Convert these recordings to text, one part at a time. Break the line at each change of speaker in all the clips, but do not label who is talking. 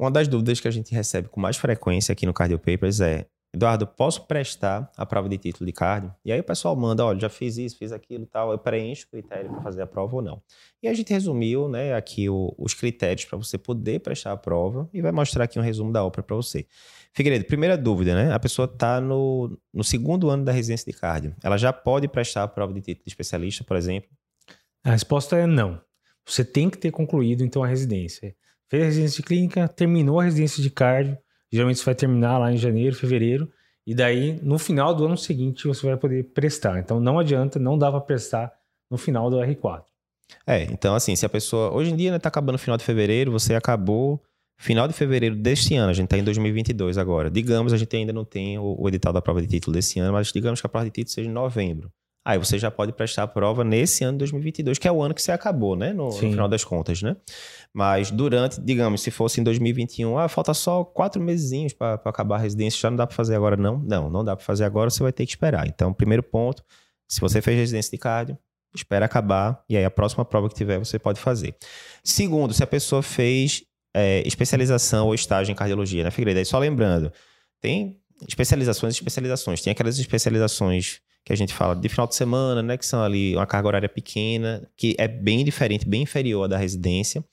Uma das dúvidas que a gente recebe com mais frequência aqui no Cardio Papers é: Eduardo, posso prestar a prova de título de cardio? E aí o pessoal manda, olha, já fiz isso, fiz aquilo tal, eu preencho o critério para fazer a prova ou não. E a gente resumiu né, aqui o, os critérios para você poder prestar a prova e vai mostrar aqui um resumo da ópera para você. Figueiredo, primeira dúvida, né? A pessoa está no, no segundo ano da residência de cardio. Ela já pode prestar a prova de título de especialista, por exemplo?
A resposta é não. Você tem que ter concluído, então, a residência. Fez a residência de clínica, terminou a residência de cardio, Geralmente você vai terminar lá em janeiro, fevereiro, e daí no final do ano seguinte você vai poder prestar. Então não adianta, não dá para prestar no final do R4.
É, então assim, se a pessoa. Hoje em dia, né, tá acabando o final de fevereiro, você acabou final de fevereiro deste ano, a gente está em 2022 agora. Digamos, a gente ainda não tem o, o, edital da prova de título desse ano, mas digamos que a prova de título seja em novembro. Aí você já pode prestar a prova nesse ano de 2022, que é o ano que você acabou, né? No, no final das contas, né? Mas durante, digamos, se fosse em 2021, ah, falta só quatro meses para acabar a residência, já não dá para fazer agora, não? Não, não dá para fazer agora, você vai ter que esperar. Então, primeiro ponto, se você fez residência de cardio, espera acabar e aí a próxima prova que tiver você pode fazer. Segundo, se a pessoa fez é, especialização ou estágio em cardiologia, né, Figueiredo? Aí só lembrando, tem especializações e especializações. Tem aquelas especializações que a gente fala de final de semana, né, que são ali uma carga horária pequena, que é bem diferente, bem inferior à da residência.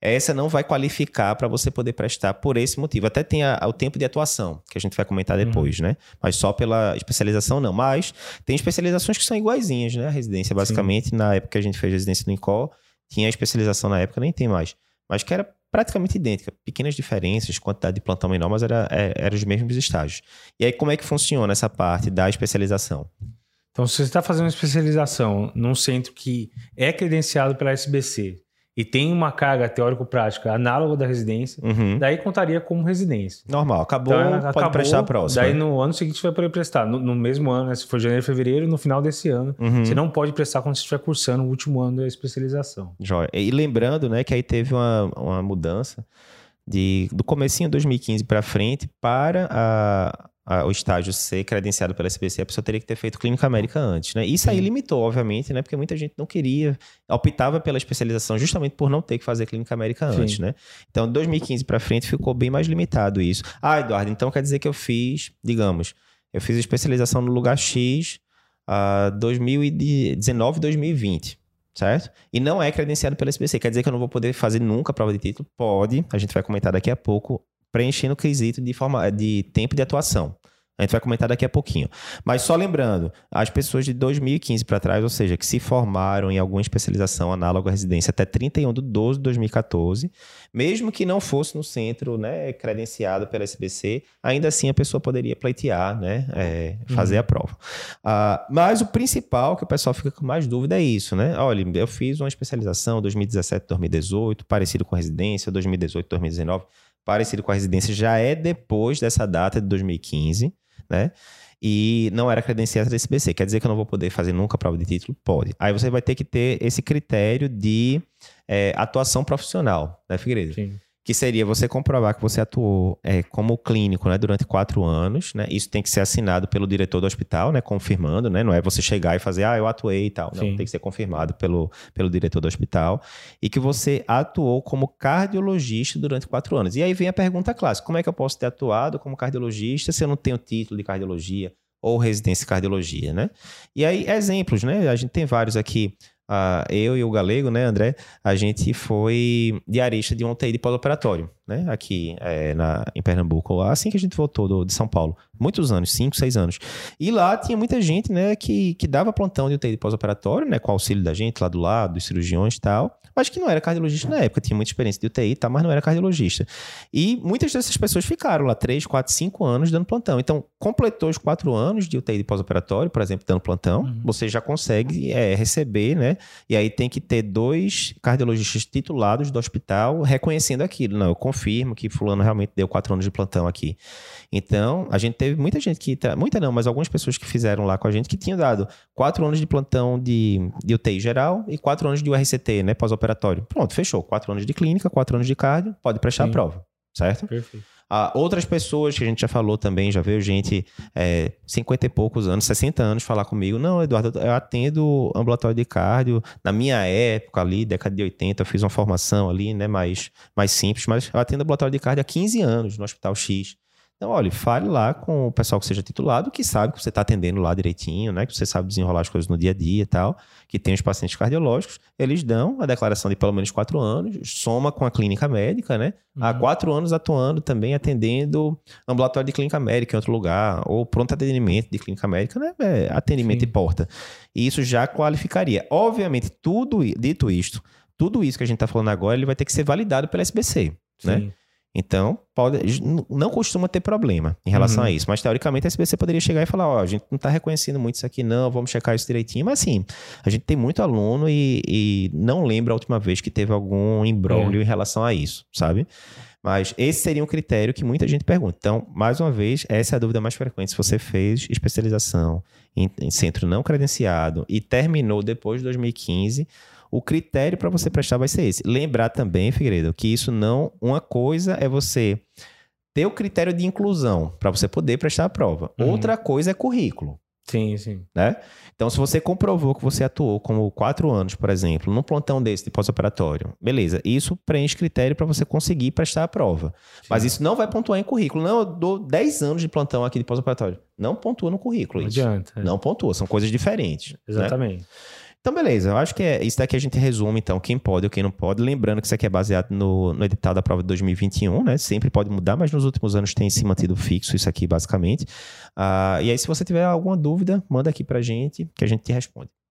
Essa não vai qualificar para você poder prestar por esse motivo. Até tem a, o tempo de atuação, que a gente vai comentar uhum. depois, uhum. né? Mas só pela especialização não. Mas tem especializações que são iguaizinhas, né? A residência, basicamente, Sim. na época que a gente fez residência no INCOL, tinha a especialização na época, nem tem mais. Mas que era praticamente idêntica, pequenas diferenças, quantidade de plantão menor, mas era, é, era os mesmos estágios. E aí, como é que funciona essa parte da especialização?
Então, se você está fazendo especialização num centro que é credenciado pela SBC e tem uma carga teórico-prática análoga da residência, uhum. daí contaria como residência.
Normal, acabou, então, pode acabou, prestar a próxima.
Daí no ano seguinte você vai poder prestar. No, no mesmo ano, né, se for janeiro, fevereiro, no final desse ano. Uhum. Você não pode prestar quando você estiver cursando o último ano da especialização.
Joia. E lembrando né, que aí teve uma, uma mudança de, do comecinho de 2015 para frente para a a, o estágio ser credenciado pela SBC, a pessoa teria que ter feito clínica médica antes, né? Isso aí limitou, obviamente, né? Porque muita gente não queria, optava pela especialização justamente por não ter que fazer clínica médica antes, Sim. né? Então, de 2015 para frente ficou bem mais limitado isso. Ah, Eduardo, então quer dizer que eu fiz, digamos, eu fiz especialização no lugar X uh, 2019, 2020 certo? E não é credenciado pela SBC. Quer dizer que eu não vou poder fazer nunca a prova de título? Pode, a gente vai comentar daqui a pouco preenchendo o quesito de, forma, de tempo de atuação. A gente vai comentar daqui a pouquinho. Mas só lembrando, as pessoas de 2015 para trás, ou seja, que se formaram em alguma especialização análoga à residência até 31 de 12 de 2014, mesmo que não fosse no centro né, credenciado pela SBC, ainda assim a pessoa poderia pleitear, né, é, fazer uhum. a prova. Ah, mas o principal que o pessoal fica com mais dúvida é isso, né? Olha, eu fiz uma especialização 2017, 2018, parecido com residência, 2018, 2019 parecido com a residência já é depois dessa data de 2015, né? E não era credenciada da SBC. Quer dizer que eu não vou poder fazer nunca prova de título? Pode. Aí você vai ter que ter esse critério de é, atuação profissional, né, Figueiredo? Sim que seria você comprovar que você atuou é, como clínico né, durante quatro anos. Né? Isso tem que ser assinado pelo diretor do hospital, né, confirmando, né? não é você chegar e fazer, ah, eu atuei e tal. Não, tem que ser confirmado pelo, pelo diretor do hospital. E que você atuou como cardiologista durante quatro anos. E aí vem a pergunta clássica: como é que eu posso ter atuado como cardiologista se eu não tenho título de cardiologia? ou residência em cardiologia, né? E aí, exemplos, né? A gente tem vários aqui eu e o Galego, né, André, a gente foi diarista de um UTI de pós-operatório, né, aqui é, na, em Pernambuco, assim que a gente voltou do, de São Paulo. Muitos anos, cinco, seis anos. E lá tinha muita gente, né, que, que dava plantão de UTI de pós-operatório, né, com auxílio da gente lá do lado, dos cirurgiões e tal mas que não era cardiologista na época, tinha muita experiência de UTI, tá, mas não era cardiologista. E muitas dessas pessoas ficaram lá 3, 4, 5 anos dando plantão. Então, completou os 4 anos de UTI de pós-operatório, por exemplo, dando plantão, uhum. você já consegue é, receber, né? E aí tem que ter dois cardiologistas titulados do hospital reconhecendo aquilo. Não, eu confirmo que fulano realmente deu 4 anos de plantão aqui. Então, a gente teve muita gente que. Muita não, mas algumas pessoas que fizeram lá com a gente que tinham dado 4 anos de plantão de, de UTI geral e 4 anos de URCT, né? Pós-operatório. Pronto, fechou. 4 anos de clínica, 4 anos de cardio, pode prestar Sim. a prova, certo? Perfeito. Ah, outras pessoas que a gente já falou também, já veio gente é, 50 e poucos anos, 60 anos falar comigo. Não, Eduardo, eu atendo ambulatório de cardio. Na minha época ali, década de 80, eu fiz uma formação ali, né, mais, mais simples, mas eu atendo ambulatório de cardio há 15 anos no Hospital X. Então, olha, fale lá com o pessoal que seja titulado, que sabe que você está atendendo lá direitinho, né? Que você sabe desenrolar as coisas no dia a dia e tal, que tem os pacientes cardiológicos, eles dão a declaração de pelo menos quatro anos, soma com a clínica médica, né? Uhum. Há quatro anos atuando também, atendendo ambulatório de clínica médica em outro lugar, ou pronto atendimento de clínica médica, né? É, atendimento Sim. de porta. E isso já qualificaria. Obviamente, tudo dito isto, tudo isso que a gente está falando agora, ele vai ter que ser validado pela SBC, né? Sim. né? Então, pode, não costuma ter problema em relação uhum. a isso. Mas, teoricamente, a SBC poderia chegar e falar: Ó, oh, a gente não está reconhecendo muito isso aqui, não, vamos checar isso direitinho. Mas, assim, a gente tem muito aluno e, e não lembra a última vez que teve algum imbróglio é. em relação a isso, sabe? Mas esse seria um critério que muita gente pergunta. Então, mais uma vez, essa é a dúvida mais frequente. Se você fez especialização em, em centro não credenciado e terminou depois de 2015 o critério para você prestar vai ser esse. Lembrar também, Figueiredo, que isso não. Uma coisa é você ter o critério de inclusão para você poder prestar a prova. Uhum. Outra coisa é currículo.
Sim, sim.
Né? Então, se você comprovou que você atuou como quatro anos, por exemplo, num plantão desse de pós-operatório, beleza, isso preenche critério para você conseguir prestar a prova. Sim. Mas isso não vai pontuar em currículo. Não, eu dou 10 anos de plantão aqui de pós-operatório. Não pontua no currículo. Não isso. adianta. É. Não pontua, são coisas diferentes. Né?
Exatamente. Né?
Então, beleza. Eu acho que é isso daqui a gente resume, então, quem pode ou quem não pode. Lembrando que isso aqui é baseado no, no edital da prova de 2021, né? Sempre pode mudar, mas nos últimos anos tem se mantido fixo isso aqui, basicamente. Uh, e aí, se você tiver alguma dúvida, manda aqui pra gente que a gente te responde.